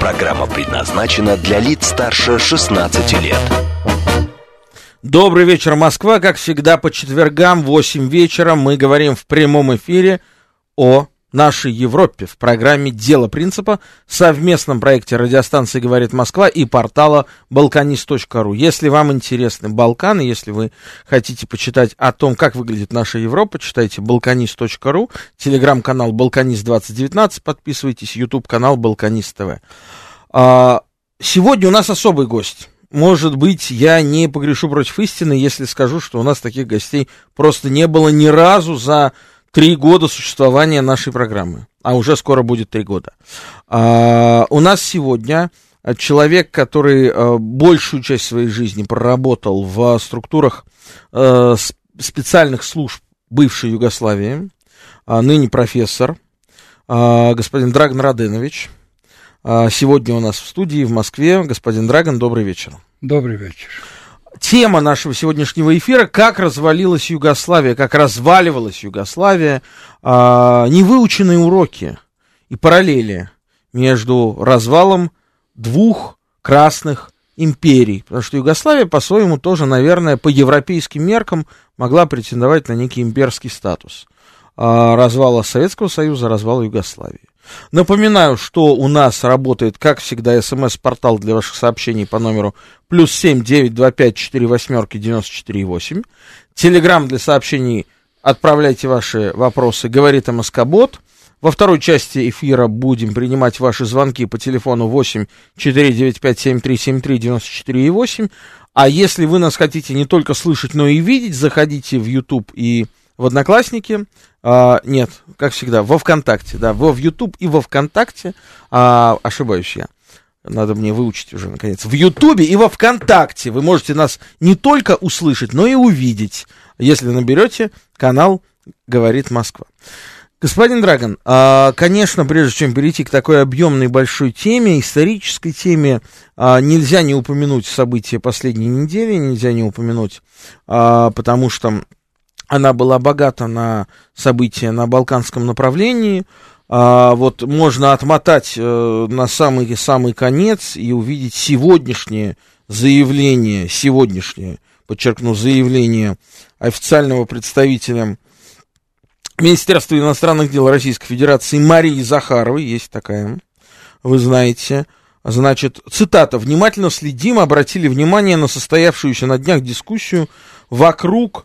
Программа предназначена для лиц старше 16 лет. Добрый вечер, Москва. Как всегда, по четвергам в 8 вечера мы говорим в прямом эфире о нашей Европе в программе «Дело принципа» в совместном проекте радиостанции «Говорит Москва» и портала balkanist.ru. Если вам интересны Балканы, если вы хотите почитать о том, как выглядит наша Европа, читайте balkanist.ru, телеграм-канал «Балканист2019», подписывайтесь, YouTube-канал «Балканист ТВ». А, сегодня у нас особый гость. Может быть, я не погрешу против истины, если скажу, что у нас таких гостей просто не было ни разу за три года существования нашей программы, а уже скоро будет три года. А, у нас сегодня человек, который а, большую часть своей жизни проработал в структурах а, специальных служб бывшей Югославии, а, ныне профессор, а, господин Драгон Раденович. А, сегодня у нас в студии в Москве. Господин Драгон, добрый вечер. Добрый вечер тема нашего сегодняшнего эфира, как развалилась Югославия, как разваливалась Югославия, а, невыученные уроки и параллели между развалом двух красных империй. Потому что Югославия по-своему тоже, наверное, по европейским меркам могла претендовать на некий имперский статус. А, развала Советского Союза, развала Югославии. Напоминаю, что у нас работает, как всегда, смс-портал для ваших сообщений по номеру плюс семь девять два пять четыре восьмерки девяносто четыре восемь. Телеграмм для сообщений отправляйте ваши вопросы, говорит МСК-бот. Во второй части эфира будем принимать ваши звонки по телефону 8 495 7373 94 8. А если вы нас хотите не только слышать, но и видеть, заходите в YouTube и в Одноклассники, а, нет, как всегда, во ВКонтакте, да, во в YouTube и во ВКонтакте, а, ошибаюсь я, надо мне выучить уже, наконец, в Ютубе и во ВКонтакте вы можете нас не только услышать, но и увидеть, если наберете канал «Говорит Москва». Господин Драгон, а, конечно, прежде чем перейти к такой объемной большой теме, исторической теме, а, нельзя не упомянуть события последней недели, нельзя не упомянуть, а, потому что она была богата на события на балканском направлении. А, вот можно отмотать э, на самый самый конец и увидеть сегодняшнее заявление, сегодняшнее, подчеркну, заявление официального представителя Министерства иностранных дел Российской Федерации Марии Захаровой, есть такая, вы знаете. Значит, цитата, «Внимательно следим, обратили внимание на состоявшуюся на днях дискуссию вокруг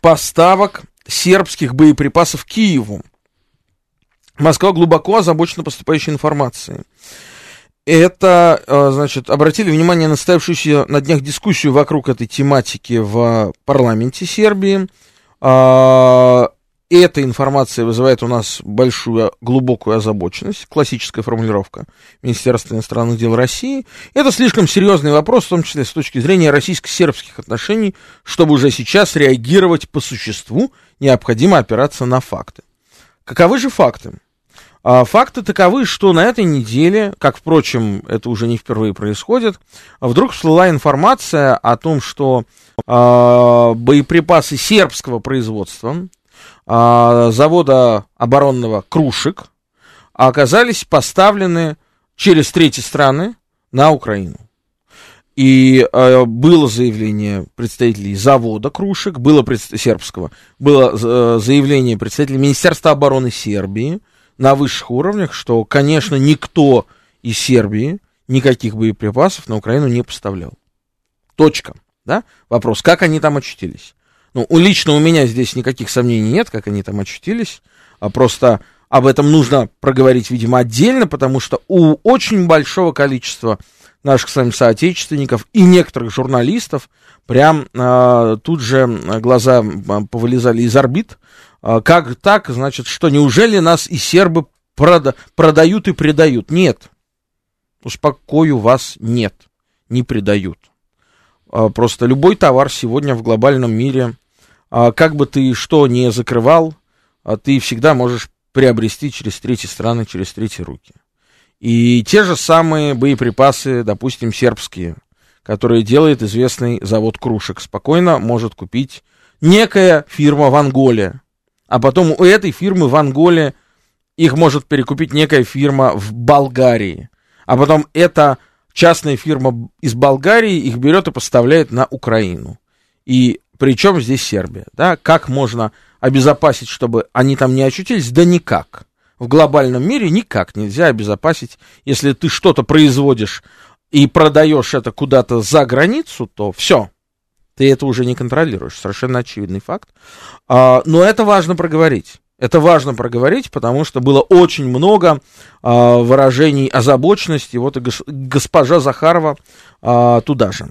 поставок сербских боеприпасов Киеву. Москва глубоко озабочена поступающей информацией. Это, э, значит, обратили внимание на состоявшуюся на днях дискуссию вокруг этой тематики в парламенте Сербии. Эта информация вызывает у нас большую, глубокую озабоченность, классическая формулировка Министерства иностранных дел России. Это слишком серьезный вопрос, в том числе с точки зрения российско-сербских отношений, чтобы уже сейчас реагировать по существу, необходимо опираться на факты. Каковы же факты? А, факты таковы, что на этой неделе, как, впрочем, это уже не впервые происходит, вдруг всплыла информация о том, что э, боеприпасы сербского производства, а, завода оборонного «Крушек» оказались поставлены через третьи страны на Украину. И э, было заявление представителей завода «Крушек», было пред... сербского, было э, заявление представителей Министерства обороны Сербии на высших уровнях, что, конечно, никто из Сербии никаких боеприпасов на Украину не поставлял. Точка. Да? Вопрос, как они там очутились? Ну, лично у меня здесь никаких сомнений нет, как они там очутились. А просто об этом нужно проговорить, видимо, отдельно, потому что у очень большого количества наших с вами соотечественников и некоторых журналистов прям э, тут же глаза повылезали из орбит. Э, как так, значит, что неужели нас и сербы прода- продают и предают? Нет. успокою вас, нет, не предают. А, просто любой товар сегодня в глобальном мире, а, как бы ты что не закрывал, а, ты всегда можешь приобрести через третьи страны, через третьи руки. И те же самые боеприпасы, допустим, сербские, которые делает известный завод крушек, спокойно может купить некая фирма в Анголе. А потом у этой фирмы в Анголе их может перекупить некая фирма в Болгарии. А потом эта частная фирма из Болгарии их берет и поставляет на Украину. И причем здесь Сербия. Да? Как можно обезопасить, чтобы они там не очутились? Да никак. В глобальном мире никак нельзя обезопасить. Если ты что-то производишь и продаешь это куда-то за границу, то все, ты это уже не контролируешь. Совершенно очевидный факт. А, но это важно проговорить. Это важно проговорить, потому что было очень много а, выражений озабоченности. Вот и гос, госпожа Захарова а, туда же.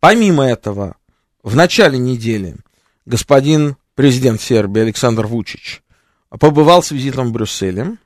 Помимо этого, в начале недели господин президент Сербии Александр Вучич побывал с визитом в Брюсселе.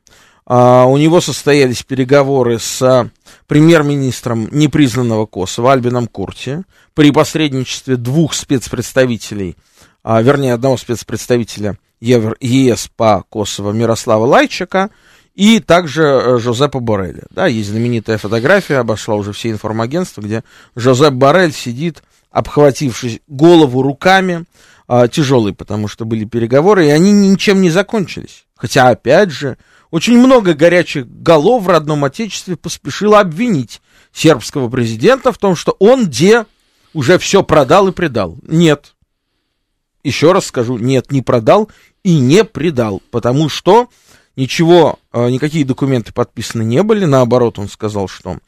А, у него состоялись переговоры с премьер-министром непризнанного Косово Альбином Курти при посредничестве двух спецпредставителей, а, вернее, одного спецпредставителя ЕС по Косово Мирослава Лайчика и также э, Жозепа Борреля. Да, есть знаменитая фотография, обошла уже все информагентства, где Жозеп Боррель сидит, обхватившись голову руками, а, тяжелый, потому что были переговоры, и они ничем не закончились. Хотя, опять же, очень много горячих голов в родном отечестве поспешило обвинить сербского президента в том, что он где уже все продал и предал. Нет. Еще раз скажу, нет, не продал и не предал, потому что ничего, а, никакие документы подписаны не были, наоборот, он сказал, что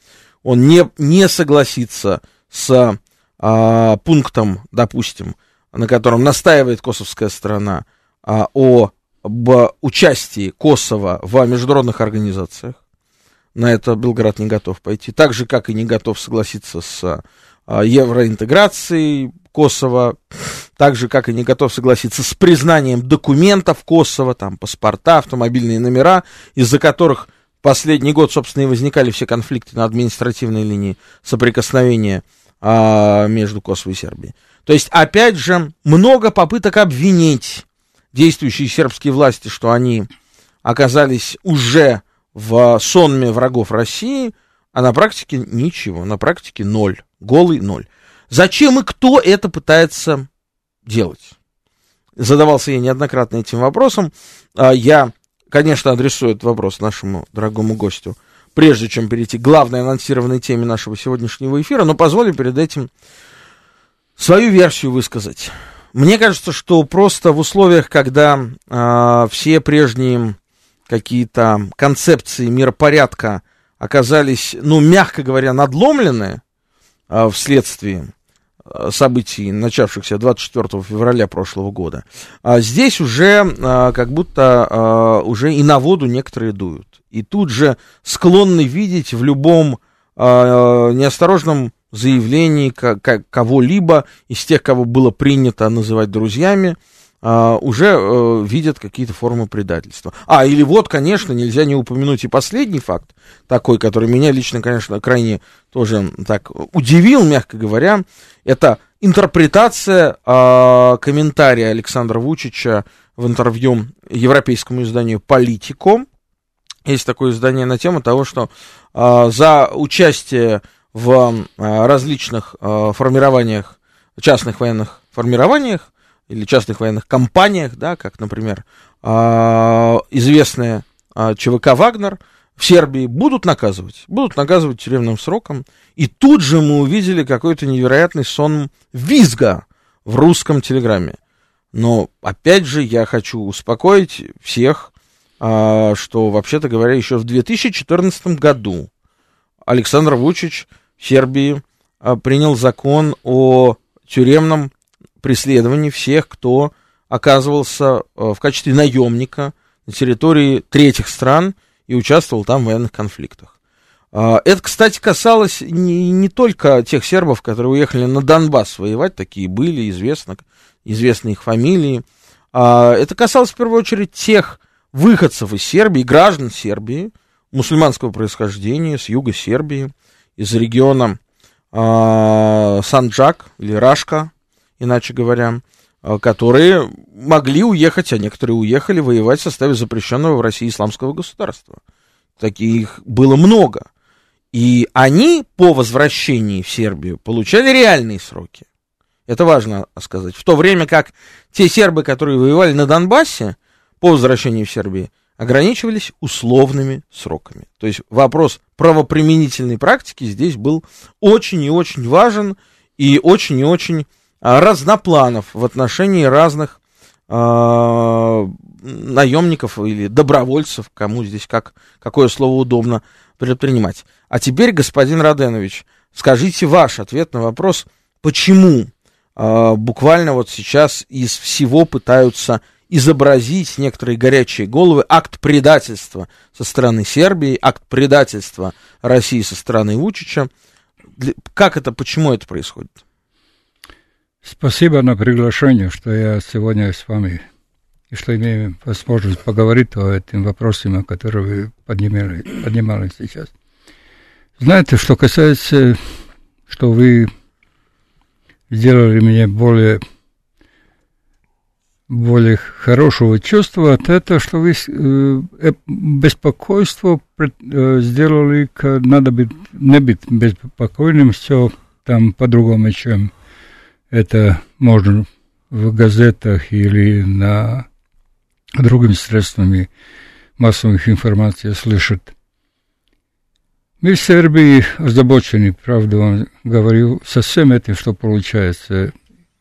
он не, не согласится с а, пунктом, допустим, на котором настаивает косовская сторона а, о об участии Косово в международных организациях. На это Белград не готов пойти. Так же, как и не готов согласиться с а, евроинтеграцией Косово. Так же, как и не готов согласиться с признанием документов Косово, там, паспорта, автомобильные номера, из-за которых последний год, собственно, и возникали все конфликты на административной линии соприкосновения а, между Косово и Сербией. То есть, опять же, много попыток обвинить действующие сербские власти, что они оказались уже в сонме врагов России, а на практике ничего, на практике ноль, голый ноль. Зачем и кто это пытается делать? Задавался я неоднократно этим вопросом. А, я, конечно, адресую этот вопрос нашему дорогому гостю, прежде чем перейти к главной анонсированной теме нашего сегодняшнего эфира, но позволю перед этим свою версию высказать. Мне кажется, что просто в условиях, когда э, все прежние какие-то концепции миропорядка оказались, ну, мягко говоря, надломлены э, вследствие событий, начавшихся 24 февраля прошлого года, а здесь уже а, как будто а, уже и на воду некоторые дуют. И тут же склонны видеть в любом неосторожном заявлений кого-либо из тех, кого было принято называть друзьями, а, уже э, видят какие-то формы предательства. А, или вот, конечно, нельзя не упомянуть и последний факт, такой, который меня лично, конечно, крайне тоже так удивил, мягко говоря, это интерпретация э, комментария Александра Вучича в интервью европейскому изданию «Политико». Есть такое издание на тему того, что э, за участие в э, различных э, формированиях, частных военных формированиях или частных военных компаниях, да, как, например, э, известная ЧВК «Вагнер», в Сербии будут наказывать, будут наказывать тюремным сроком. И тут же мы увидели какой-то невероятный сон визга в русском телеграмме. Но, опять же, я хочу успокоить всех, что, вообще-то говоря, еще в 2014 году Александр Вучич Сербии а, принял закон о тюремном преследовании всех, кто оказывался а, в качестве наемника на территории третьих стран и участвовал там в военных конфликтах. А, это, кстати, касалось не, не только тех сербов, которые уехали на Донбасс воевать, такие были, известно, известны их фамилии. Это касалось в первую очередь тех выходцев из Сербии, граждан Сербии, мусульманского происхождения с юга Сербии, из региона э, Санджак или Рашка, иначе говоря, э, которые могли уехать, а некоторые уехали воевать в составе запрещенного в России исламского государства. Таких было много. И они по возвращении в Сербию получали реальные сроки. Это важно сказать. В то время как те сербы, которые воевали на Донбассе по возвращению в Сербию, ограничивались условными сроками. То есть вопрос правоприменительной практики здесь был очень и очень важен и очень и очень а, разнопланов в отношении разных э, наемников или добровольцев, кому здесь как, какое слово удобно предпринимать. А теперь, господин Роденович, скажите ваш ответ на вопрос, почему э, буквально вот сейчас из всего пытаются изобразить некоторые горячие головы акт предательства со стороны Сербии, акт предательства России со стороны Вучича. Как это, почему это происходит? Спасибо на приглашение, что я сегодня с вами и что имеем возможность поговорить о этим вопросах, которые вы поднимали, поднимали сейчас. Знаете, что касается, что вы сделали меня более более хорошего чувства этого, что вы э, э беспокойство пред, э, сделали, надо быть, не быть беспокойным, все там по-другому, чем это можно в газетах или на другими средствами массовой информации слышать. Мы в Сербии озабочены, правда вам говорю, со всем этим, что получается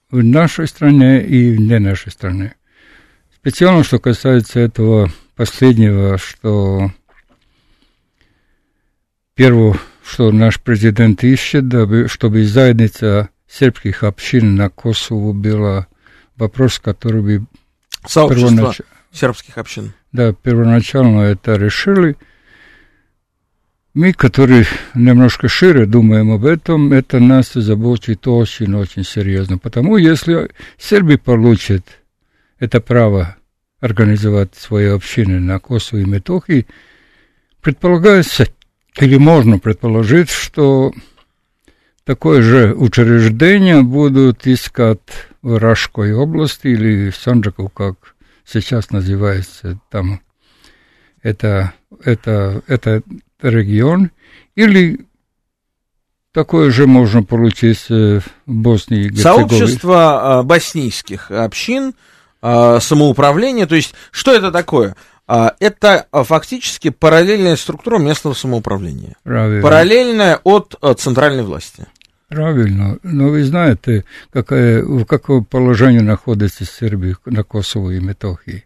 в нашей стране и вне нашей страны. Специально, что касается этого последнего, что первое, что наш президент ищет, дабы, чтобы заедница сербских общин на Косово была вопрос, который бы... Сообщество первонач... сербских общин. Да, первоначально это решили – мы, которые немножко шире думаем об этом, это нас заботит очень-очень серьезно. Потому если Сербия получит это право организовать свои общины на Косово и Метохии, предполагается, или можно предположить, что такое же учреждение будут искать в Рашской области или в Санджаку, как сейчас называется там. Это, это, это регион, или такое же можно получить э, в Боснии и Герцеговине. Сообщество а, боснийских общин, а, самоуправления, то есть что это такое? А, это фактически параллельная структура местного самоуправления. Правильно. Параллельная от центральной власти. Правильно. Но вы знаете, какое, в каком положении находится Сербия на Косово и Метохии?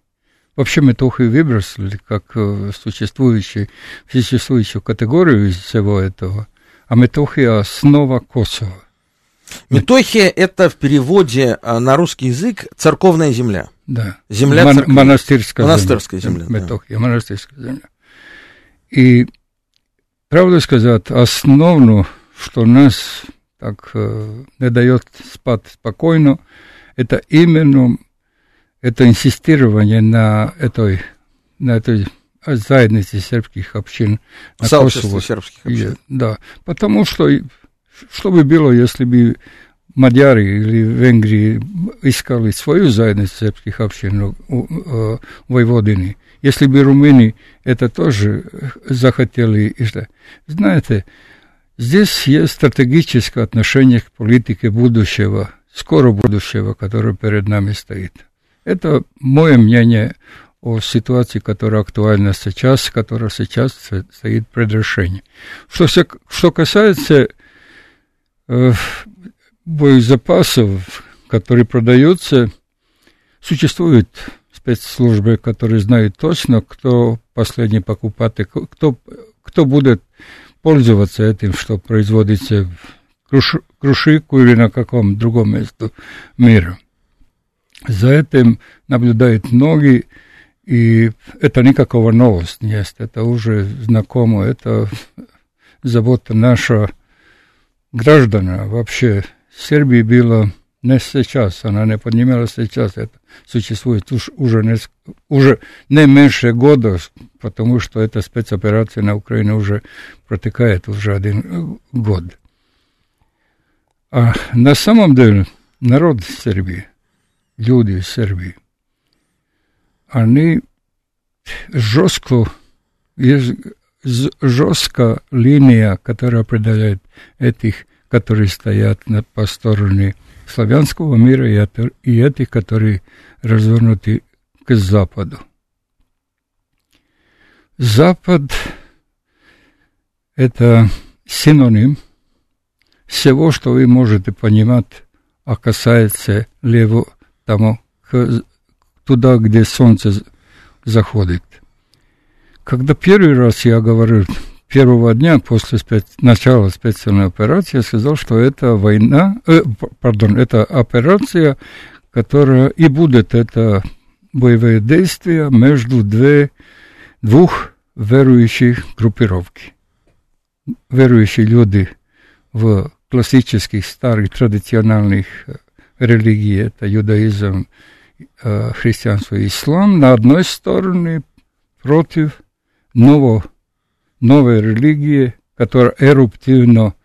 Вообще только выбросили как э, существующую, существующую категорию из всего этого, а Метохия – основа Косово. Метохия – это в переводе э, на русский язык церковная земля. Да. Земля Мон- церковная. монастырская, монастырская земля. земля Метохия, да. монастырская земля. И, правду сказать, основное, что нас так э, не дает спать спокойно, это именно это инсистирование на этой, на этой заедности сербских общин на Сообщество сербских общин. Да, потому что что бы было, если бы Мадьяры или Венгрии искали свою заедность сербских общин у, у, Войводины, если бы румыны это тоже захотели, знаете, здесь есть стратегическое отношение к политике будущего, скоро будущего, которое перед нами стоит. Это мое мнение о ситуации, которая актуальна сейчас, которая сейчас стоит пред решением. Что, что касается э, боезапасов, которые продаются, существуют спецслужбы, которые знают точно, кто последний покупатель, кто, кто будет пользоваться этим, что производится в Круш, Крушику или на каком другом месте мира. За этим наблюдают многие, и это никакого новость нет, это уже знакомо, это забота наша граждана. Вообще, в Сербии было не сейчас, она не поднималась сейчас, это существует уж, уже, не, уже не меньше года, потому что эта спецоперация на Украине уже протекает уже один год. А на самом деле народ Сербии, люди Сербии, они жестко, есть жесткая линия, которая определяет этих, которые стоят на, по стороне славянского мира и, этих, которые развернуты к Западу. Запад – это синоним всего, что вы можете понимать, а касается лево тому, туда, где солнце заходит. Когда первый раз я говорил, первого дня после спец... начала специальной операции, сказал, что это война, э, пардон, это операция, которая и будет это боевые действия между две, двух верующих группировки. Верующие люди в классических, старых, традиционных э, религиях, это иудаизм, э, христианство и ислам, на одной стороне против нового, новой религии, которая эруптивно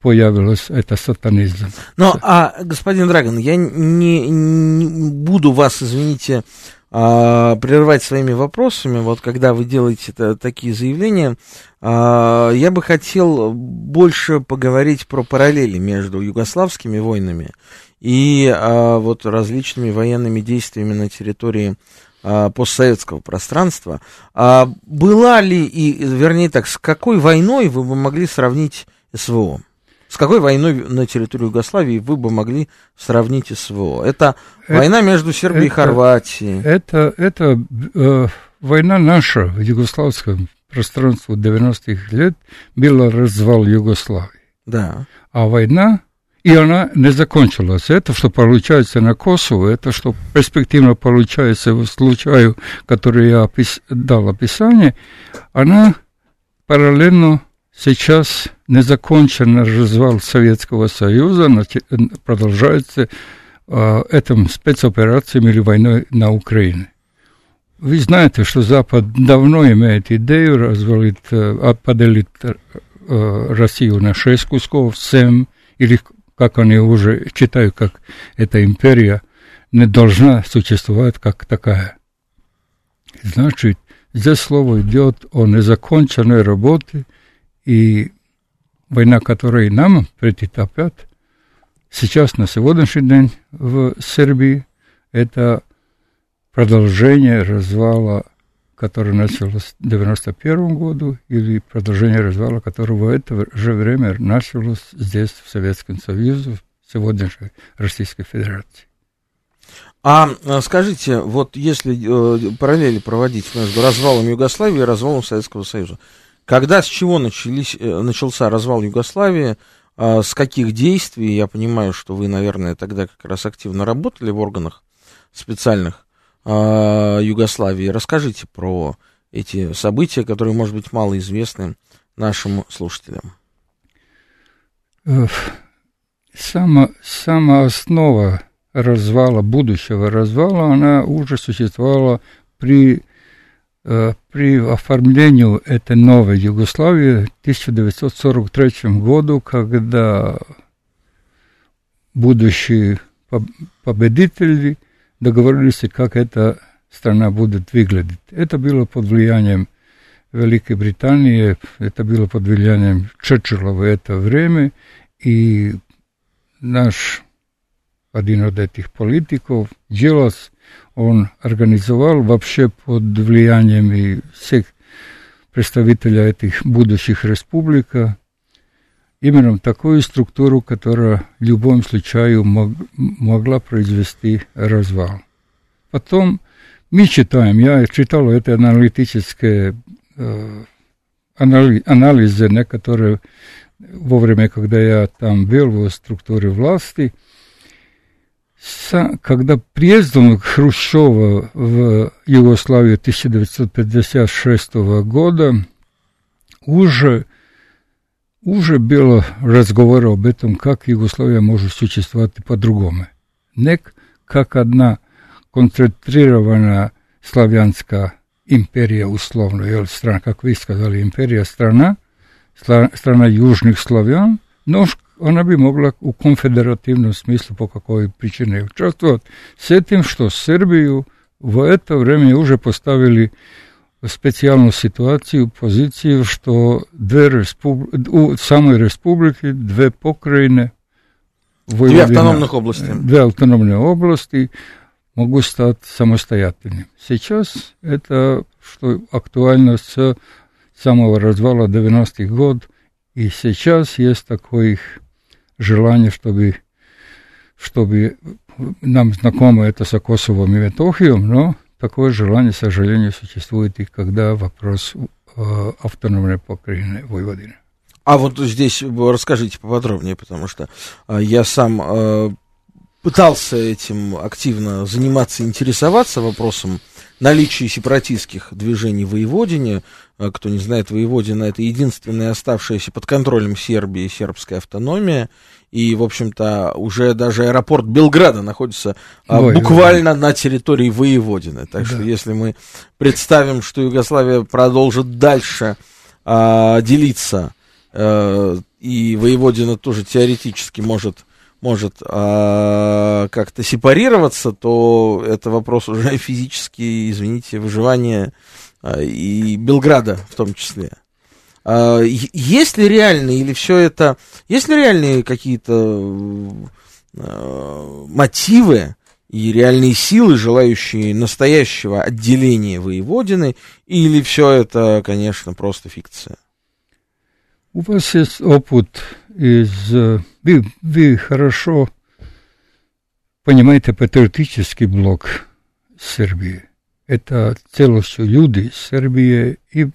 появилась, это сатанизм. Но, а, господин Драгон, я не, не буду вас, извините, а, прерывать своими вопросами, вот когда вы делаете это, такие заявления, а, я бы хотел больше поговорить про параллели между югославскими войнами и а, вот различными военными действиями на территории а, постсоветского пространства. А была ли, и, вернее так, с какой войной вы бы могли сравнить СВО? С какой войной на территории Югославии вы бы могли сравнить СВО? Это, это война между Сербией это, и Хорватией. Это, это э, война наша в югославском пространстве 90-х лет была развал Югославии. Да. А война и она не закончилась. Это, что получается на Косово, это, что перспективно получается в случае, который я опис, дал описание, она параллельно сейчас незаконченный развал Советского Союза продолжается э, этим спецоперацией или войной на Украине. Вы знаете, что Запад давно имеет идею развалить, э, поделить э, Россию на шесть кусков, семь или как они уже считают, как эта империя не должна существовать как такая. Значит, здесь слово идет о незаконченной работе, и война, которая нам предотвратит, сейчас на сегодняшний день в Сербии, это продолжение развала который начался в 91 году, или продолжение развала, которого в это же время началось здесь, в Советском Союзе, в сегодняшней Российской Федерации. А скажите, вот если э, параллели проводить между развалом Югославии и развалом Советского Союза, когда, с чего начались, э, начался развал Югославии, э, с каких действий, я понимаю, что вы, наверное, тогда как раз активно работали в органах специальных э, Югославии. Расскажите про эти события, которые, может быть, мало известны нашим слушателям. Сама, сама основа развала, будущего развала, она уже существовала при, э, при оформлении этой новой Югославии в 1943 году, когда будущие победители договорились, как эта страна будет выглядеть. Это было под влиянием Великой Британии, это было под влиянием Черчилля в это время, и наш один из этих политиков, Джилас, он организовал вообще под влиянием и всех представителей этих будущих республик именно такую структуру, которая в любом случае мог, могла произвести развал. Потом мы читаем, я читал это аналитическое э, анализы, некоторые во время, когда я там был в структуре власти, когда приездом Хрущева в Югославию 1956 года уже уже было разговор об этом, как Югославия может существовать по-другому. не как одна концентрированная славянская империя условно, или страна, как вы сказали, империя страна, страна южных славян, но она бы могла у конфедеративном смысле по какой причине участвовать. С этим, что Сербию в это время уже поставили специальную ситуацию, позицию, что две респуб... у самой республики две покраины, две автономных области. Две автономные области могут стать самостоятельными. Сейчас это что актуально с самого развала 90-х годов, и сейчас есть такое желание, чтобы, чтобы нам знакомо это с Косовом и Метохием, но такое желание, к сожалению, существует и когда вопрос э, автономной покраины Войводины. А вот здесь расскажите поподробнее, потому что э, я сам э, пытался этим активно заниматься, интересоваться вопросом наличия сепаратистских движений в Воеводине. Э, кто не знает, Воеводина это единственная оставшаяся под контролем Сербии сербская автономия. И, в общем-то, уже даже аэропорт Белграда находится а, Ой, буквально ой. на территории Воеводины. Так да. что, если мы представим, что Югославия продолжит дальше а, делиться, а, и Воеводина тоже теоретически может может а, как-то сепарироваться, то это вопрос уже физически, извините, выживания а, и Белграда в том числе. А, есть ли реальные или все это, есть ли реальные какие-то а, мотивы и реальные силы, желающие настоящего отделения воеводины, или все это, конечно, просто фикция? У вас есть опыт из... Вы, вы хорошо понимаете патриотический блок Сербии. Это целостью люди Сербии и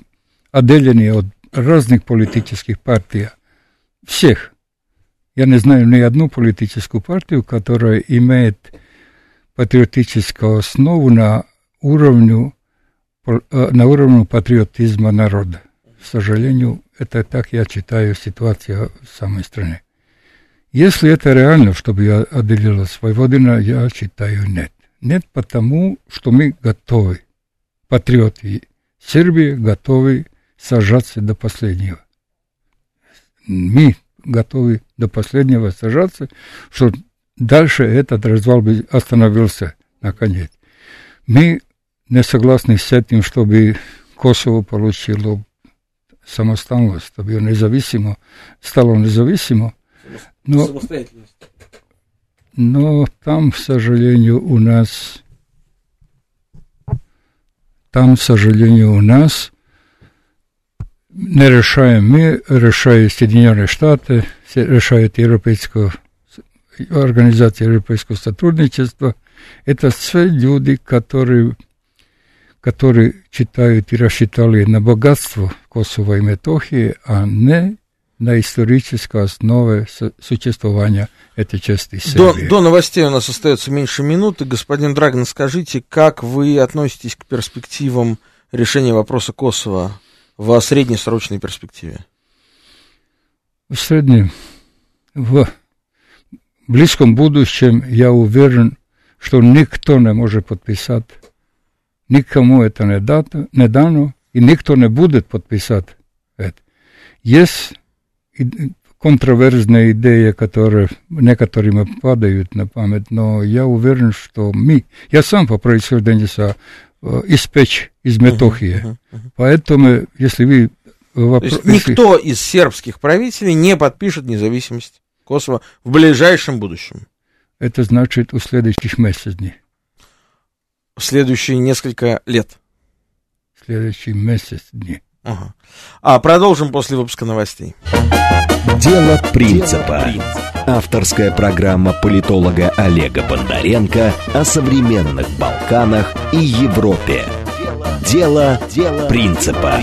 отделенные от разных политических партий, всех. Я не знаю ни одну политическую партию, которая имеет патриотическую основу на уровне, на уровне патриотизма народа. К сожалению, это так я читаю ситуацию в самой стране. Если это реально, чтобы я отделила Свободина, я считаю нет. Нет потому, что мы готовы. Патриоты Сербии готовы сажаться до последнего. Мы готовы до последнего сажаться, что дальше этот развал бы остановился наконец. Мы не согласны с этим, чтобы Косово получило самостоятельность, чтобы независимо, стало независимо. Но, но там, к сожалению, у нас там, к сожалению, у нас не решаем мы, решают Соединенные Штаты, решает Европейская организация Европейского сотрудничества. Это все люди, которые, которые читают и рассчитали на богатство Косово и Метохии, а не на исторической основе существования этой части Сербии. До, до новостей у нас остается меньше минуты. Господин Драгон, скажите, как вы относитесь к перспективам решения вопроса Косово в среднесрочной перспективе? В среднем, в близком будущем я уверен, что никто не может подписать, никому это не, дато, не дано, и никто не будет подписать это. Есть контроверсные идеи, которые некоторым падают на память, но я уверен, что мы, я сам по происхождению Э, испечь из Метохии. Uh-huh, uh-huh, uh-huh. Поэтому, если вы... Вопро... То есть никто из сербских правителей не подпишет независимость Косово в ближайшем будущем? Это значит у следующих месяцев дней. В следующие несколько лет? Следующий месяц дней. Ага. А продолжим после выпуска новостей. Дело принципа. Авторская программа политолога Олега Бондаренко о современных Балканах и Европе. Дело, Дело принципа.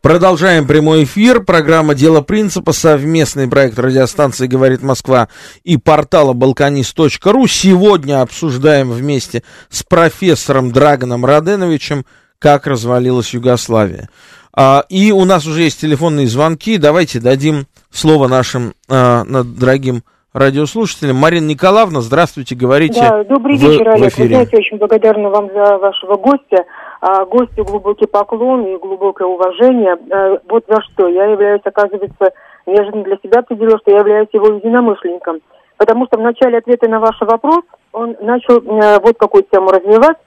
Продолжаем прямой эфир. Программа «Дело принципа», совместный проект радиостанции «Говорит Москва» и портала «Балканист.ру». Сегодня обсуждаем вместе с профессором Драгоном Роденовичем, как развалилась Югославия. А, и у нас уже есть телефонные звонки. Давайте дадим слово нашим а, дорогим радиослушателям. Марина Николаевна, здравствуйте, говорите. Да, добрый в, вечер, Олег. В эфире. Вы знаете, очень благодарна вам за вашего гостя. А, гостю глубокий поклон и глубокое уважение. А, вот за что. Я являюсь, оказывается, неожиданно для себя определила, что я являюсь его единомышленником. Потому что в начале ответа на ваш вопрос он начал э, вот какую тему развивать,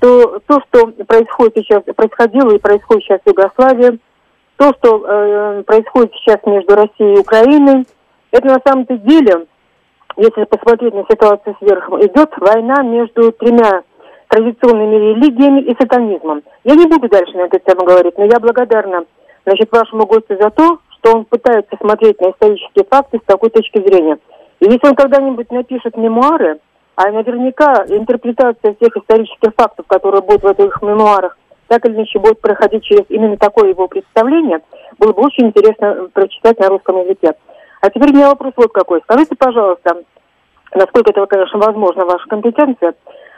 что то, что происходит сейчас, происходило и происходит сейчас в Югославии, то, что э, происходит сейчас между Россией и Украиной, это на самом-то деле, если посмотреть на ситуацию сверху, идет война между тремя традиционными религиями и сатанизмом. Я не буду дальше на эту тему говорить, но я благодарна значит, вашему гостю за то, что он пытается смотреть на исторические факты с такой точки зрения. И если он когда-нибудь напишет мемуары, а наверняка интерпретация всех исторических фактов, которые будут в этих мемуарах, так или иначе будет проходить через именно такое его представление, было бы очень интересно прочитать на русском языке. А теперь у меня вопрос вот какой. Скажите, пожалуйста, насколько это, конечно, возможно, ваша компетенция,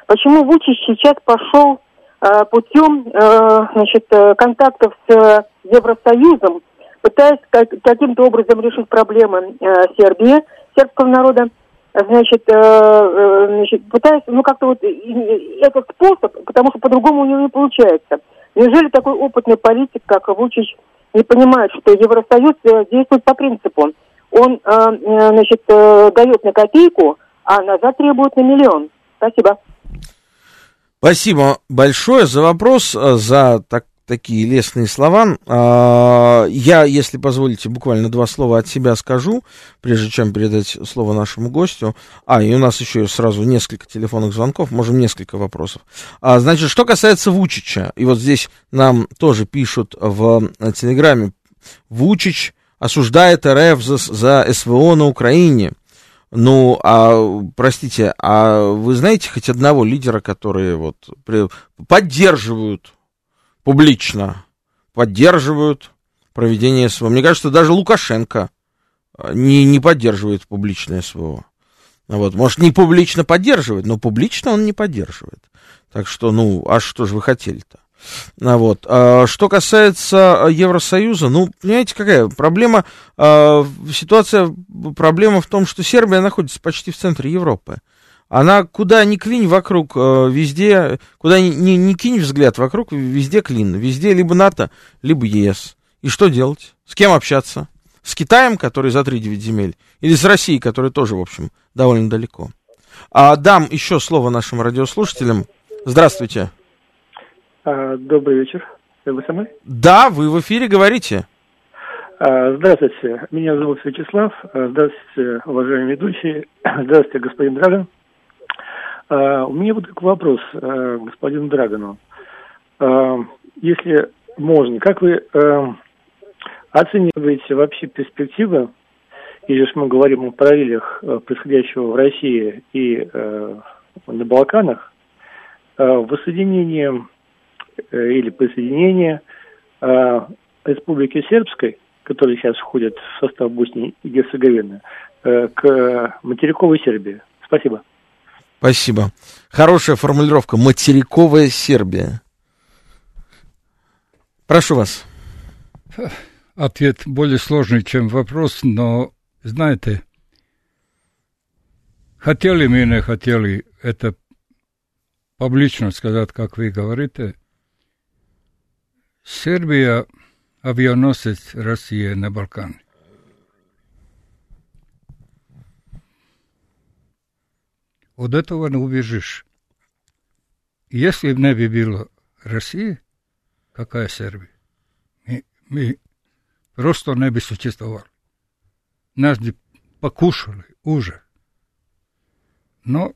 почему Вучич сейчас пошел э, путем э, значит, э, контактов с Евросоюзом, пытаясь как, каким-то образом решить проблемы э, Сербии, сербского народа, значит, э, э, значит, пытаясь, ну, как-то вот этот способ, потому что по-другому у него не получается. Неужели такой опытный политик, как Вучич, не понимает, что Евросоюз э, действует по принципу, он, значит, дает на копейку, а назад требует на миллион? Спасибо. Спасибо большое за вопрос, за так, такие лестные слова. А, я, если позволите, буквально два слова от себя скажу, прежде чем передать слово нашему гостю. А, и у нас еще сразу несколько телефонных звонков, можем несколько вопросов. А, значит, что касается Вучича, и вот здесь нам тоже пишут в Телеграме, Вучич осуждает РФ за, за СВО на Украине. Ну, а, простите, а вы знаете хоть одного лидера, которые вот поддерживают публично поддерживают проведение СВО. Мне кажется, даже Лукашенко а, не, не поддерживает публичное СВО. Вот. Может, не публично поддерживает, но публично он не поддерживает. Так что, ну, а что же вы хотели-то? А вот. А, что касается Евросоюза, ну, понимаете, какая проблема? А, ситуация, проблема в том, что Сербия находится почти в центре Европы. Она куда ни клинь вокруг, э, везде, куда ни, ни, ни кинь взгляд вокруг, везде клин. Везде либо НАТО, либо ЕС. И что делать? С кем общаться? С Китаем, который за 3-9 земель? Или с Россией, которая тоже, в общем, довольно далеко? А дам еще слово нашим радиослушателям. Здравствуйте. А, добрый вечер. Вы со мной? Да, вы в эфире говорите. А, здравствуйте. Меня зовут Вячеслав. А, здравствуйте, уважаемые ведущие. Здравствуйте, господин Драгон. А, у меня вот такой вопрос а, господину Драгону. А, если можно, как вы оцениваете вообще перспективы, или же мы говорим о параллелях происходящего в России и на Балканах, воссоединение или присоединение Республики Сербской, которая сейчас входит в состав Боснии и Герцеговины, к материковой Сербии. Спасибо. Спасибо. Хорошая формулировка. Материковая Сербия. Прошу вас. Ответ более сложный, чем вопрос, но, знаете, хотели мы, не хотели, это публично сказать, как вы говорите, Сербия авианосец России на Балкане. От этого не убежишь. Если бы не было России, какая Сербия? Мы, мы просто не бы существовали. Нас бы покушали уже. Но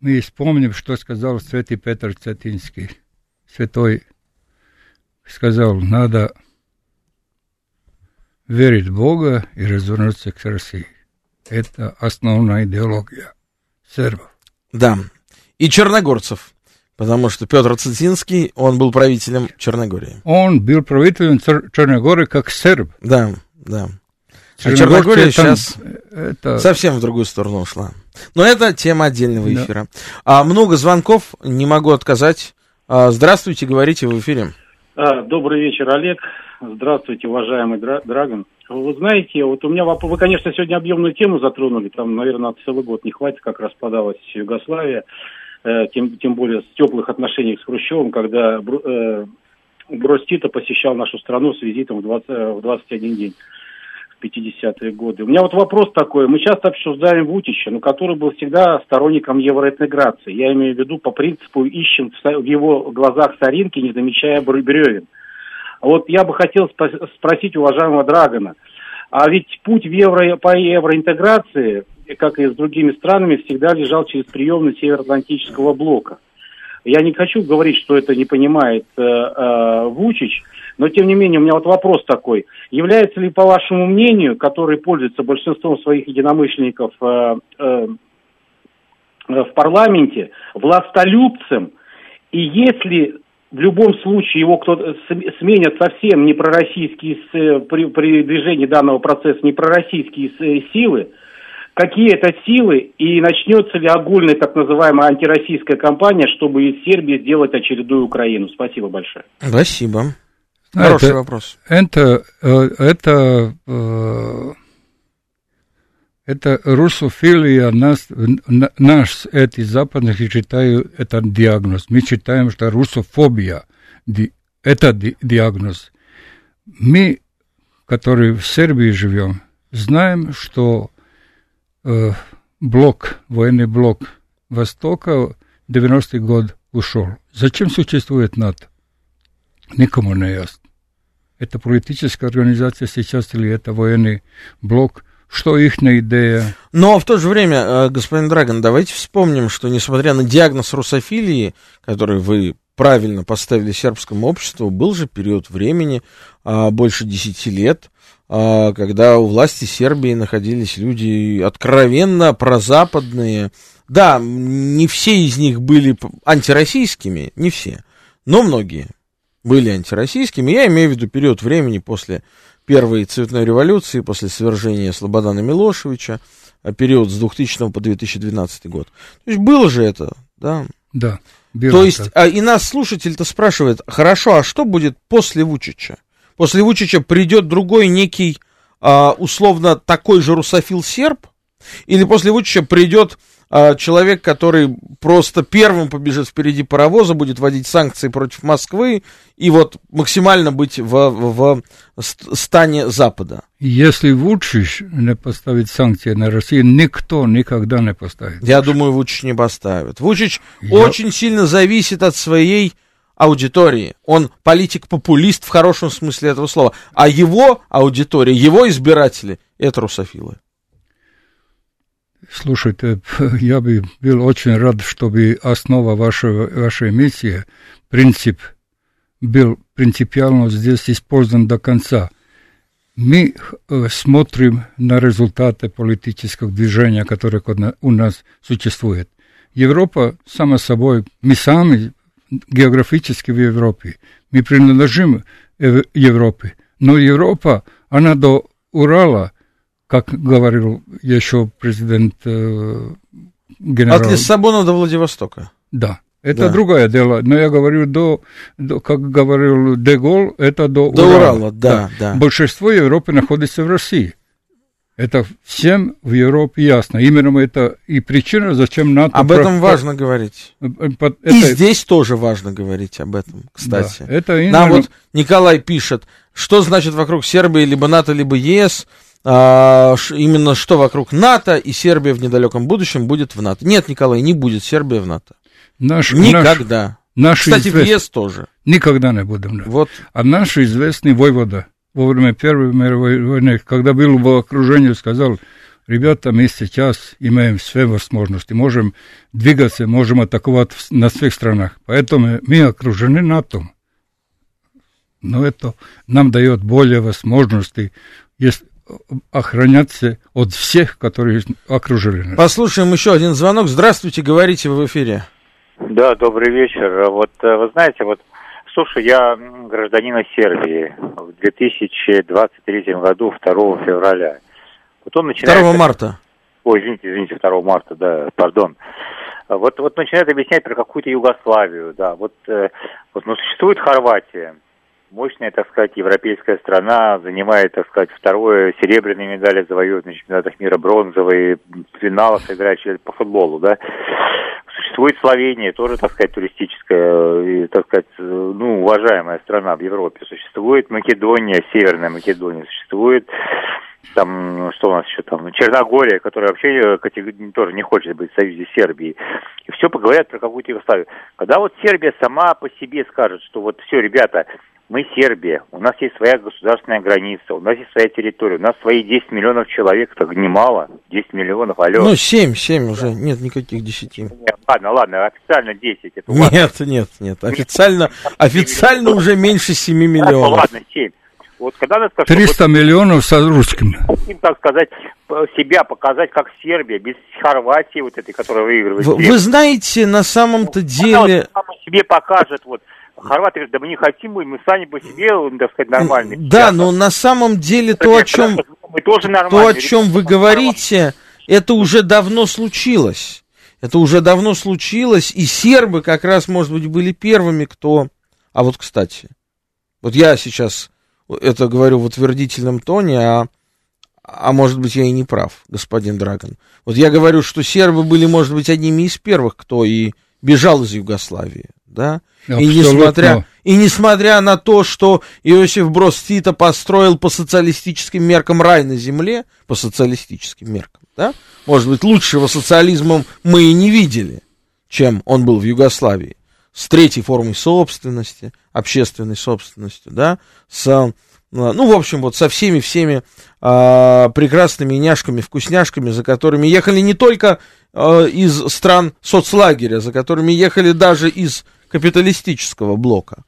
мы вспомним, что сказал святый Петр Цетинский. Святой сказал, надо верить в Бога и развернуться к России. Это основная идеология сербов. Да. И черногорцев. Потому что Петр Цитинский, он был правителем Черногории. Он был правителем Черногории как серб. Да, да. А Черногория сейчас это... совсем в другую сторону ушла. Но это тема отдельного эфира. Да. А, много звонков, не могу отказать. А, здравствуйте, говорите в эфире. А, добрый вечер, Олег. Здравствуйте, уважаемый Драгон. Вы знаете, вот у меня вопрос, вы, конечно, сегодня объемную тему затронули, там, наверное, целый год не хватит, как распадалась Югославия, э, тем, тем более с теплых отношений с Хрущевым, когда э, посещал нашу страну с визитом в, 20, в 21 день. 50-е годы. У меня вот вопрос такой. Мы часто обсуждаем Вутича, но который был всегда сторонником евроинтеграции. Я имею в виду по принципу ищем в его глазах соринки, не замечая бревен. Вот я бы хотел спросить уважаемого Драгона, а ведь путь в евро, по евроинтеграции, как и с другими странами, всегда лежал через приемный Североатлантического блока. Я не хочу говорить, что это не понимает э, э, Вучич, но тем не менее у меня вот вопрос такой. Является ли, по вашему мнению, который пользуется большинством своих единомышленников э, э, в парламенте, властолюбцем, и если в любом случае его кто-то сменят совсем не пророссийские при, при движении данного процесса не пророссийские силы, какие это силы и начнется ли огульная так называемая антироссийская кампания, чтобы из Сербии сделать очередную Украину? Спасибо большое. Спасибо. Хороший это, вопрос. Это, э, это, э, это русофилия нас, наш, эти западных, считаю, это диагноз. Мы считаем, что русофобия – это диагноз. Мы, которые в Сербии живем, знаем, что э, блок, военный блок Востока 90-й год ушел. Зачем существует НАТО? Никому не ясно это политическая организация сейчас или это военный блок, что их идея. Но в то же время, э, господин Драгон, давайте вспомним, что несмотря на диагноз русофилии, который вы правильно поставили сербскому обществу, был же период времени, а, больше десяти лет, а, когда у власти Сербии находились люди откровенно прозападные. Да, не все из них были антироссийскими, не все, но многие были антироссийскими. Я имею в виду период времени после первой цветной революции, после свержения Слободана Милошевича, а период с 2000 по 2012 год. То есть было же это, да? Да. То есть, а, и нас слушатель-то спрашивает, хорошо, а что будет после Вучича? После Вучича придет другой некий, а, условно, такой же русофил серб? Или после Вучича придет а, человек, который просто первым побежит впереди паровоза, будет вводить санкции против Москвы и вот максимально быть в, в, в стане Запада. Если Вучич не поставит санкции на Россию, никто никогда не поставит. Я думаю, Вучич не поставит. Вучич Я... очень сильно зависит от своей аудитории. Он политик-популист в хорошем смысле этого слова. А его аудитория, его избиратели, это русофилы. Слушайте, я бы был очень рад, чтобы основа вашего, вашей миссии, принцип, был принципиально здесь использован до конца. Мы э, смотрим на результаты политического движения, которое у нас существует. Европа, само собой, мы сами географически в Европе. Мы принадлежим Европе. Но Европа, она до Урала как говорил еще президент э, генерал... От Лиссабона до Владивостока. Да. Это да. другое дело. Но я говорю, до, до как говорил Дегол, это до, до Урала. Урала да, да. да. Большинство Европы находится в России. Это всем в Европе ясно. Именно это и причина, зачем НАТО... Об этом про... важно говорить. Э, это... И здесь тоже важно говорить об этом, кстати. Да, это именно... Нам вот Николай пишет, что значит вокруг Сербии либо НАТО, либо ЕС а, именно что вокруг НАТО, и Сербия в недалеком будущем будет в НАТО. Нет, Николай, не будет Сербия в НАТО. Наш, Никогда. Наш, Кстати, извест... в ЕС тоже. Никогда не будем. Да. Вот. А наш известный воевода во время Первой мировой войны, когда был в окружении, сказал, ребята, мы сейчас имеем все возможности, можем двигаться, можем атаковать на всех странах. Поэтому мы окружены НАТО. Но это нам дает более возможностей, если охраняться от всех, которые окружили нас. Послушаем еще один звонок. Здравствуйте, говорите вы в эфире. Да, добрый вечер. Вот э, вы знаете, вот слушай, я гражданин Сербии в 2023 году, 2 февраля. Вот он начинает... 2 марта. Ой, извините, извините, 2 марта, да, пардон. Вот, вот начинает объяснять про какую-то Югославию, да. Вот, э, вот ну, существует Хорватия, мощная, так сказать, европейская страна, занимает, так сказать, второе, серебряные медали завоевывает на чемпионатах мира, бронзовые, в финалах играет по футболу, да. Существует Словения, тоже, так сказать, туристическая, и, так сказать, ну, уважаемая страна в Европе. Существует Македония, Северная Македония, существует там, что у нас еще там, Черногория, которая вообще э, тоже не хочет быть в союзе Сербии. И все поговорят про какую-то Югославию. Когда вот Сербия сама по себе скажет, что вот все, ребята, мы Сербия, у нас есть своя государственная граница, у нас есть своя территория, у нас свои 10 миллионов человек, так немало, 10 миллионов, алло. Ну, 7, 7 уже, нет никаких 10. Нет, ладно, ладно, официально 10. Это нет, нет, нет, официально, официально уже меньше 7 миллионов. Ладно, 7. Вот когда она скажет, 300 вот, миллионов с русскими. Хотим, так сказать, себя показать как Сербия, без Хорватии вот этой, которая выигрывает. Вы, вы знаете, на самом-то ну, деле... Она вот себе покажет, вот, Хорваты говорят, да мы не хотим, мы сами по себе, так сказать, нормальные. Да, но на самом деле то, о чем, мы тоже то, о чем вы говорите, это уже давно случилось. Это уже давно случилось, и сербы как раз, может быть, были первыми, кто... А вот, кстати, вот я сейчас это говорю в утвердительном тоне, а, а может быть, я и не прав, господин Драгон. Вот я говорю, что сербы были, может быть, одними из первых, кто и бежал из Югославии, да? И несмотря, и несмотря на то, что Иосиф Брос Тита построил по социалистическим меркам рай на земле, по социалистическим меркам, да? Может быть, лучшего социализма мы и не видели, чем он был в Югославии с третьей формой собственности, общественной собственностью, да, с, а, ну, в общем, вот со всеми-всеми а, прекрасными няшками, вкусняшками, за которыми ехали не только а, из стран соцлагеря, за которыми ехали даже из капиталистического блока.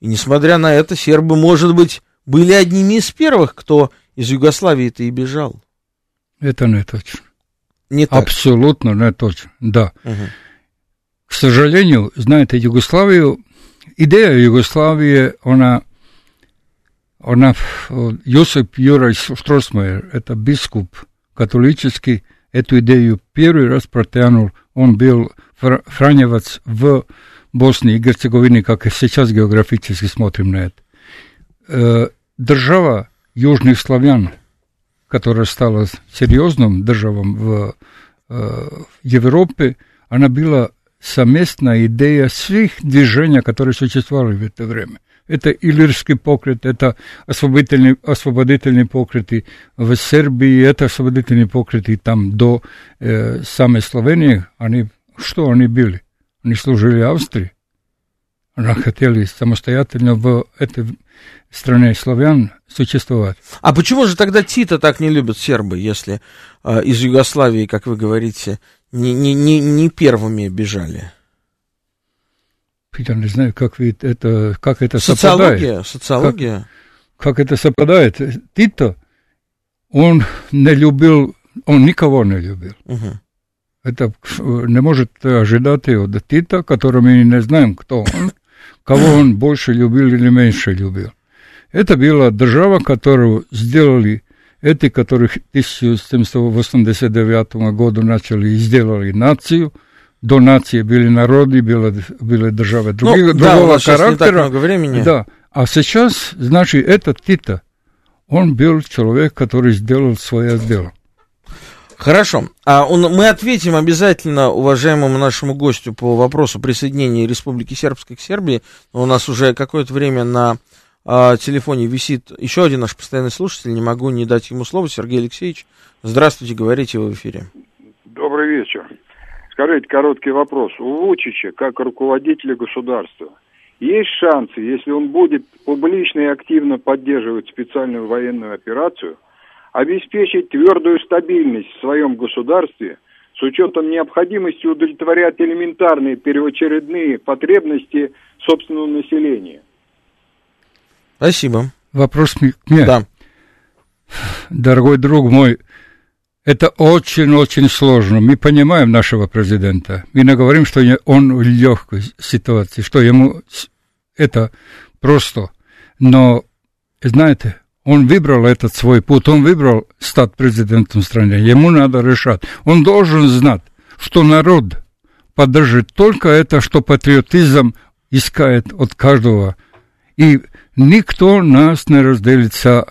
И несмотря на это, сербы, может быть, были одними из первых, кто из Югославии-то и бежал. Это не точно. Не так. Абсолютно не точно, да. Угу к сожалению, знаете, Югославию, идея Югославии, она, она, Йосип Юрaj Штросмайер, это бискуп католический, эту идею первый раз протянул, он был франевец в Боснии и Герцеговине, как и сейчас географически смотрим на это. Держава южных славян, которая стала серьезным державом в, в Европе, она была совместная идея всех движений, которые существовали в это время. Это Иллирский покрет, это освободительные, освободительные покреты в Сербии, это освободительные покреты там до э, самой Словении. Они, что они были? Они служили Австрии. Они хотели самостоятельно в этой стране славян существовать. А почему же тогда Тита так не любят сербы, если э, из Югославии, как вы говорите, не, не, не, не первыми бежали. Я не знаю, как, это, как это социология, совпадает. Социология. Как, как это совпадает. Тито, он не любил, он никого не любил. Угу. Это не может ожидать от Тита, которого мы не знаем, кто он, кого он больше любил или меньше любил. Это была держава, которую сделали эти, которых в 1789 году начали и сделали нацию, до нации были народы, были, были державы других, ну, другого да, характера. много времени. Да. А сейчас, значит, этот Тита, он был человек, который сделал свое дело. Хорошо. А он, мы ответим обязательно уважаемому нашему гостю по вопросу присоединения Республики Сербской к Сербии. У нас уже какое-то время на а, телефоне висит еще один наш постоянный слушатель, не могу не дать ему слово, Сергей Алексеевич. Здравствуйте, говорите вы в эфире. Добрый вечер. Скажите, короткий вопрос. У Вучича, как руководителя государства, есть шансы, если он будет публично и активно поддерживать специальную военную операцию, обеспечить твердую стабильность в своем государстве с учетом необходимости удовлетворять элементарные первоочередные потребности собственного населения? Спасибо. Вопрос к мне. Да. Дорогой друг мой, это очень-очень сложно. Мы понимаем нашего президента. Мы не говорим, что он в легкой ситуации, что ему это просто. Но, знаете, он выбрал этот свой путь, он выбрал стать президентом страны. Ему надо решать. Он должен знать, что народ поддержит только это, что патриотизм искает от каждого. И никто нас не разделит с.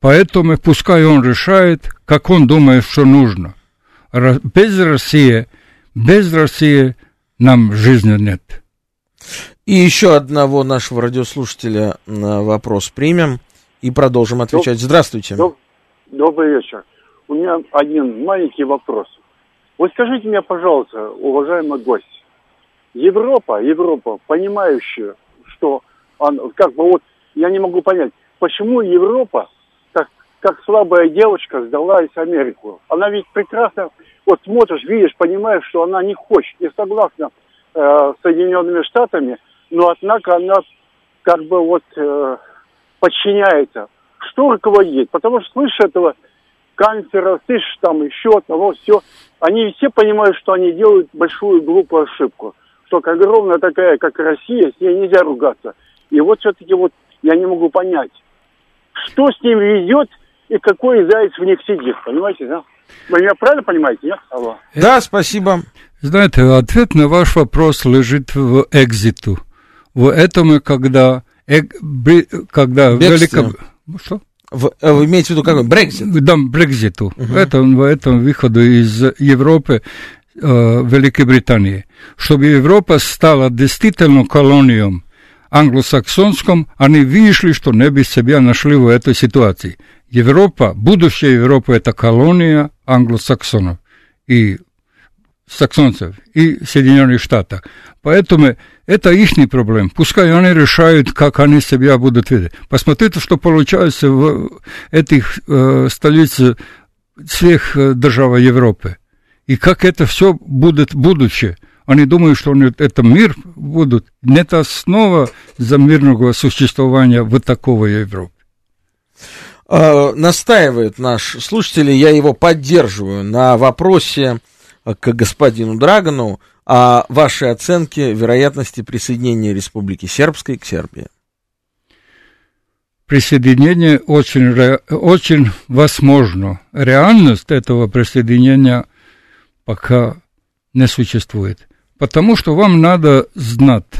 Поэтому пускай он решает, как он думает, что нужно. Без России, без России нам жизни нет. И еще одного нашего радиослушателя на вопрос примем и продолжим отвечать. Здравствуйте. Доб- Добрый вечер. У меня один маленький вопрос. Вот скажите мне, пожалуйста, уважаемый гость, Европа, Европа, понимающая, что, он, как бы вот, я не могу понять, почему Европа, как, как слабая девочка, сдалась Америку? Она ведь прекрасно, вот смотришь, видишь, понимаешь, что она не хочет, не согласна э, с Соединенными Штатами, но однако она как бы вот э, подчиняется. Что руководит? Потому что слышишь этого канцлера, слышишь там еще одного, все. Они все понимают, что они делают большую глупую ошибку. Что огромная такая, как Россия, с ней нельзя ругаться. И вот все-таки вот я не могу понять, что с ним ведет и какой заяц в них сидит. Понимаете, да? Вы меня правильно понимаете, нет? Алло. Да, спасибо. Знаете, ответ на ваш вопрос лежит в экзиту. В этом, когда, эк, бри, когда. Велика... Что? В- э, вы имеете в виду какой? Брекзит? Да, Брекзиту. Этом, в этом выходу из Европы э, Великобритании. Чтобы Европа стала действительно колонией англосаксонском, они вышли, что не бы себя нашли в этой ситуации. Европа, будущая Европа, это колония англосаксонов и саксонцев и Соединенных Штатов. Поэтому это их проблем. Пускай они решают, как они себя будут видеть. Посмотрите, что получается в этих э, столицах всех э, держав Европы. И как это все будет будущее. Они думают, что они, это мир будут. Нет основа за мирного существования в такого Европы. Э, настаивает наш слушатель, я его поддерживаю на вопросе к господину Драгону о вашей оценке вероятности присоединения Республики Сербской к Сербии. Присоединение очень, очень возможно. Реальность этого присоединения пока не существует. Потому что вам надо знать,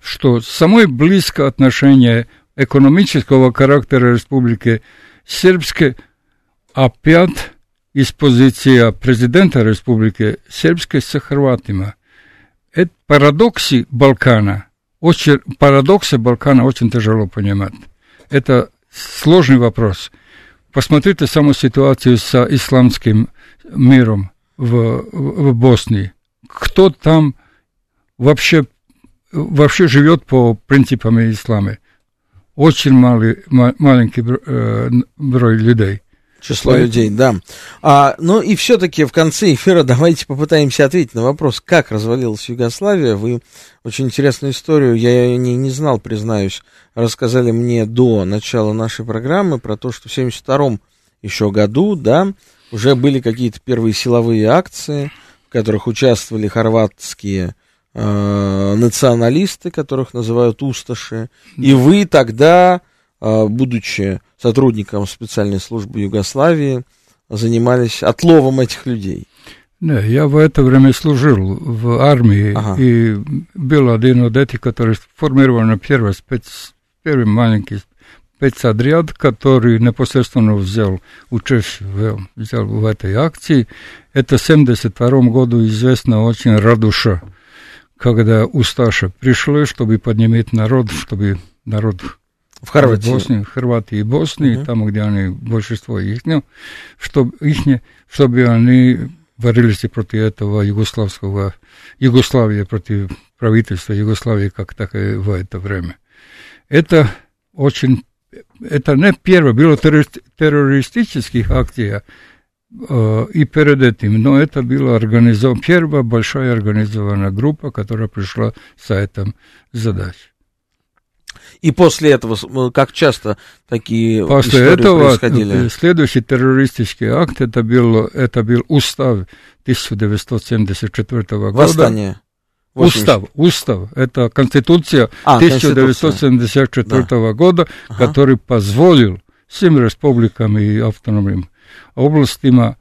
что самое близкое отношение экономического характера Республики Сербской опять из позиции президента Республики Сербской с Хорватима. Это парадоксы Балкана, очень, парадоксы Балкана очень тяжело понимать. Это сложный вопрос. Посмотрите саму ситуацию с исламским миром в, в Боснии. Кто там вообще, вообще живет по принципам ислама? Очень малый, ма- маленький э, брой людей. Число Поэтому- людей, да. А, ну и все-таки в конце эфира давайте попытаемся ответить на вопрос, как развалилась Югославия. Вы очень интересную историю, я ее не, не знал, признаюсь, рассказали мне до начала нашей программы про то, что в 72 еще году, да, уже были какие-то первые силовые акции, в которых участвовали хорватские э, националисты, которых называют усташи. И вы тогда, будучи сотрудником специальной службы Югославии, занимались отловом этих людей. Не, я в это время служил в армии Ага. и был один от этих, который сформирован первый спец, первый маленький спецотряд, который непосредственно взял участие взял в этой акции. Это в 72 году известно очень Радуша, когда Усташа пришли, чтобы поднимать народ, чтобы народ В Хорватии. Боснии, Хорватии и Боснии, Мгм. там, где они, большинство их, ну, чтобы, их, чтобы они боролись против этого югославского, Югославии, против правительства Югославии, как такое в это время. Это очень, это не первое, было террорист- террористических акций, э, и перед этим, но это была организована, первая большая организованная группа, которая пришла с этим задачей. И после этого, как часто такие После истории этого происходили? следующий террористический акт это был, это был устав 1974 года. Восстание. Устав, устав, это конституция А, 1974 года, Ага. который позволил всем республикам и автономным областям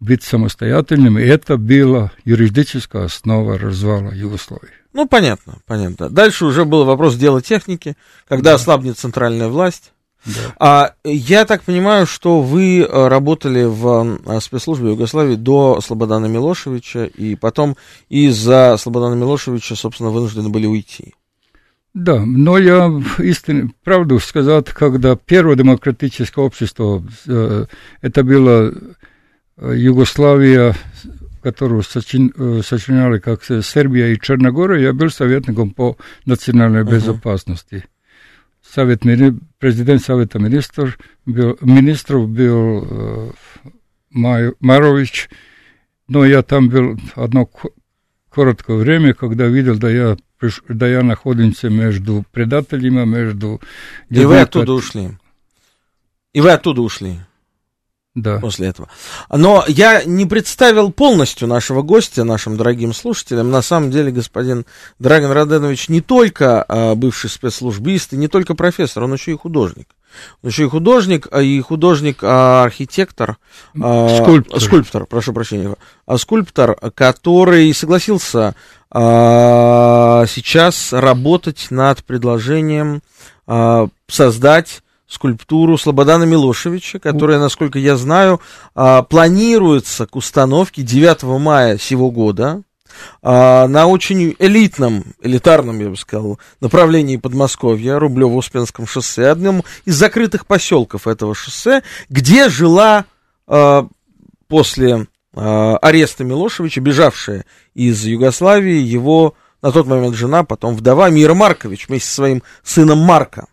быть самостоятельным, и это была юридическая основа развала Югославии. Ну, понятно, понятно. Дальше уже был вопрос дела техники, когда да. ослабнет центральная власть. Да. А я так понимаю, что вы э, работали в э, спецслужбе Югославии до Слободана Милошевича, и потом из-за Слободана Милошевича, собственно, вынуждены были уйти. Да, но я истинно, правду сказать, когда первое демократическое общество, э, это было Югославия, которую сочиняли как Сербия и Черногория, я был советником по национальной безопасности. Совет, президент Совета министр, был, министров был э, Май, Марович, но я там был одно короткое время, когда видел, да я, да я находимся между предателями, между... И вы оттуда ушли. И вы оттуда ушли да. после этого. Но я не представил полностью нашего гостя, нашим дорогим слушателям. На самом деле, господин Драгон Роденович не только а, бывший спецслужбист и не только профессор, он еще и художник. Он еще и художник, а и художник-архитектор, а, скульптор. скульптор, прошу прощения, а скульптор, который согласился сейчас работать над предложением создать скульптуру Слободана Милошевича, которая, насколько я знаю, а, планируется к установке 9 мая сего года а, на очень элитном, элитарном, я бы сказал, направлении Подмосковья, Рублево-Успенском шоссе, одном из закрытых поселков этого шоссе, где жила а, после ареста Милошевича, бежавшая из Югославии, его на тот момент жена, потом вдова Мира Маркович вместе со своим сыном Марко.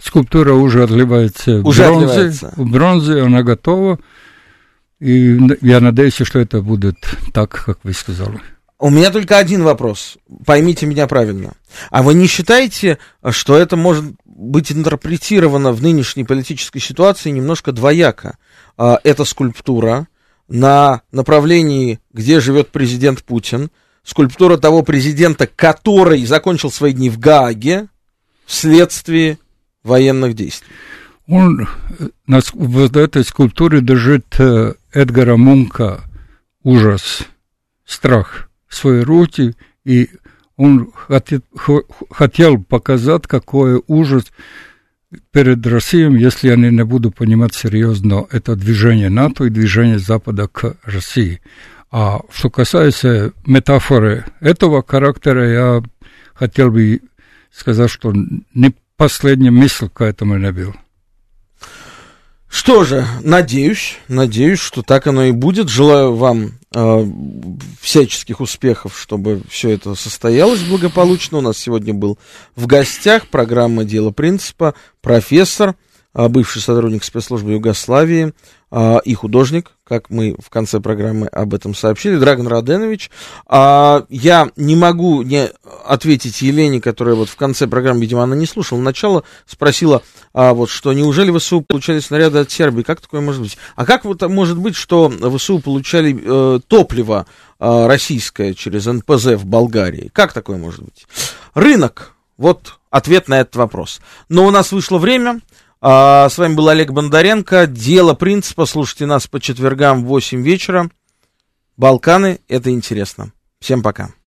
Скульптура уже отливается уже в бронзе, отливается. в бронзе, она готова. И я надеюсь, что это будет так, как вы сказали. У меня только один вопрос. Поймите меня правильно. А вы не считаете, что это может быть интерпретировано в нынешней политической ситуации немножко двояко? А, эта скульптура на направлении, где живет президент Путин, скульптура того президента, который закончил свои дни в Гааге вследствие военных действий. Он в этой скульптуре держит э, Эдгара Мунка ужас, страх в своей руки, и он хотел показать, какой ужас перед Россией, если они не будут понимать серьезно это движение НАТО и движение Запада к России. А что касается метафоры этого характера, я хотел бы сказать, что не последняя мысль к этому не был. Что же, надеюсь, надеюсь, что так оно и будет. Желаю вам э, всяческих успехов, чтобы все это состоялось благополучно. У нас сегодня был в гостях программа «Дело принципа» профессор, бывший сотрудник спецслужбы Югославии, а, и художник, как мы в конце программы об этом сообщили, Драгон Роденович. А, я не могу не ответить Елене, которая вот в конце программы, видимо, она не слушала, начало спросила, а, вот, что неужели ВСУ получали снаряды от Сербии? Как такое может быть? А как вот может быть, что ВСУ получали э, топливо российское через НПЗ в Болгарии? Как такое может быть? Рынок. Вот ответ на этот вопрос. Но у нас вышло время. А, с вами был Олег Бондаренко. Дело принципа. Слушайте нас по четвергам в 8 вечера. Балканы, это интересно. Всем пока.